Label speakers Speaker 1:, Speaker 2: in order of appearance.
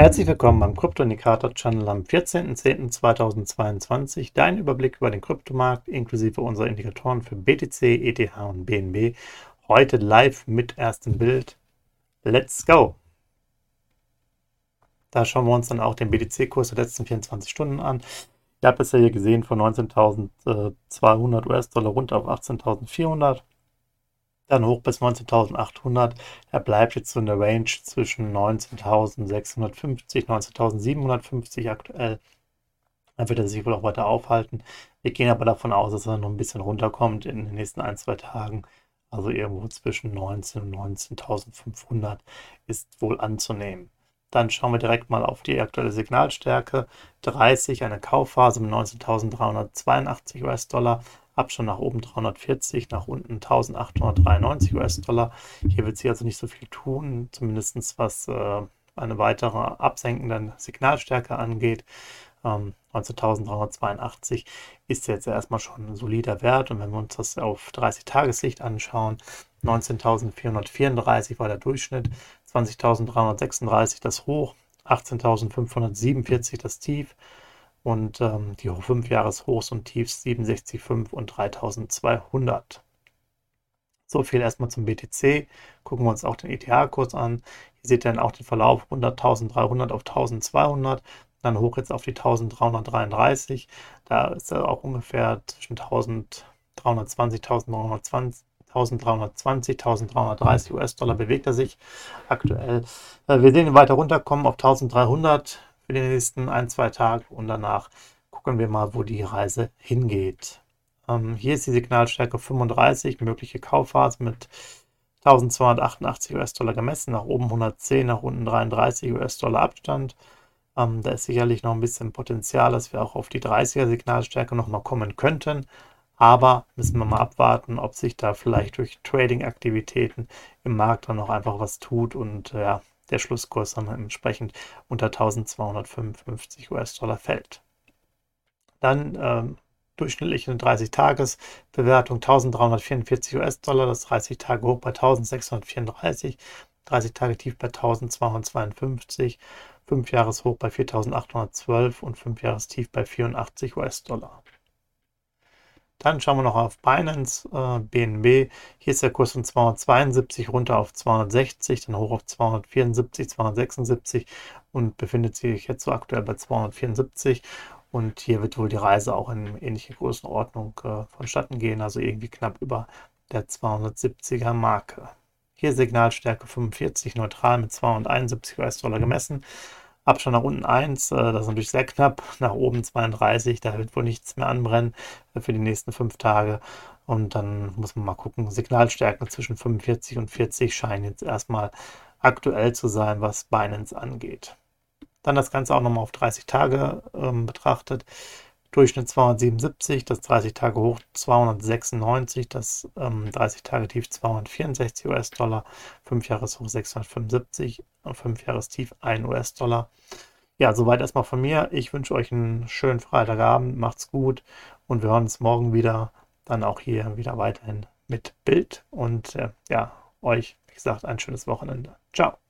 Speaker 1: Herzlich willkommen beim Krypto-Indikator-Channel am 14.10.2022. Dein Überblick über den Kryptomarkt inklusive unserer Indikatoren für BTC, ETH und BNB. Heute live mit erstem Bild. Let's go! Da schauen wir uns dann auch den BTC-Kurs der letzten 24 Stunden an. Ihr habt es ja hier gesehen von 19.200 US-Dollar runter auf 18.400 dann hoch bis 19.800. Er bleibt jetzt so in der Range zwischen 19.650, 19.750 aktuell. Dann wird er sich wohl auch weiter aufhalten. Wir gehen aber davon aus, dass er noch ein bisschen runterkommt in den nächsten ein, zwei Tagen. Also irgendwo zwischen 19 und 19.500 ist wohl anzunehmen. Dann schauen wir direkt mal auf die aktuelle Signalstärke. 30, eine Kaufphase mit 19.382 US-Dollar. Abstand nach oben 340, nach unten 1893 US-Dollar. Hier wird sich also nicht so viel tun, zumindest was äh, eine weitere absenkende Signalstärke angeht. Ähm, 19.382 ist jetzt erstmal schon ein solider Wert. Und wenn wir uns das auf 30 Tagessicht anschauen, 19.434 war der Durchschnitt, 20.336 das Hoch, 18.547 das Tief und ähm, die 5 Jahreshochs und Tiefs 67,5 und 3200. So viel erstmal zum BTC. Gucken wir uns auch den ETH-Kurs an. Hier seht ihr dann auch den Verlauf 100.300 auf 1200, dann hoch jetzt auf die 1333. Da ist er auch ungefähr zwischen 1320, 1320. 1320, 1330 US-Dollar bewegt er sich aktuell. Äh, wir sehen ihn weiter runterkommen auf 1300 für die nächsten ein, zwei Tage und danach gucken wir mal, wo die Reise hingeht. Ähm, hier ist die Signalstärke 35, mögliche Kaufphase mit 1288 US-Dollar gemessen, nach oben 110, nach unten 33 US-Dollar Abstand. Ähm, da ist sicherlich noch ein bisschen Potenzial, dass wir auch auf die 30er Signalstärke nochmal kommen könnten. Aber müssen wir mal abwarten, ob sich da vielleicht durch Trading-Aktivitäten im Markt dann noch einfach was tut und ja, der Schlusskurs dann entsprechend unter 1255 US-Dollar fällt. Dann ähm, durchschnittliche 30-Tages-Bewertung 1344 US-Dollar, das 30 Tage hoch bei 1634, 30 Tage tief bei 1252, 5 Jahres hoch bei 4812 und 5 Jahres tief bei 84 US-Dollar. Dann schauen wir noch auf Binance, äh, BNB. Hier ist der Kurs von 272 runter auf 260, dann hoch auf 274, 276 und befindet sich jetzt so aktuell bei 274. Und hier wird wohl die Reise auch in ähnliche Größenordnung äh, vonstatten gehen, also irgendwie knapp über der 270er Marke. Hier Signalstärke 45, neutral mit 271 US-Dollar gemessen. Abstand nach unten 1, äh, das ist natürlich sehr knapp. Nach oben 32, da wird wohl nichts mehr anbrennen äh, für die nächsten fünf Tage. Und dann muss man mal gucken. Signalstärken zwischen 45 und 40 scheinen jetzt erstmal aktuell zu sein, was Binance angeht. Dann das Ganze auch nochmal auf 30 Tage ähm, betrachtet. Durchschnitt 277, das 30 Tage hoch 296, das ähm, 30 Tage tief 264 US-Dollar, 5 Jahres hoch 675 und 5 Jahres tief 1 US-Dollar. Ja, soweit erstmal von mir. Ich wünsche euch einen schönen Freitagabend, macht's gut und wir hören uns morgen wieder, dann auch hier wieder weiterhin mit Bild und äh, ja, euch, wie gesagt, ein schönes Wochenende. Ciao.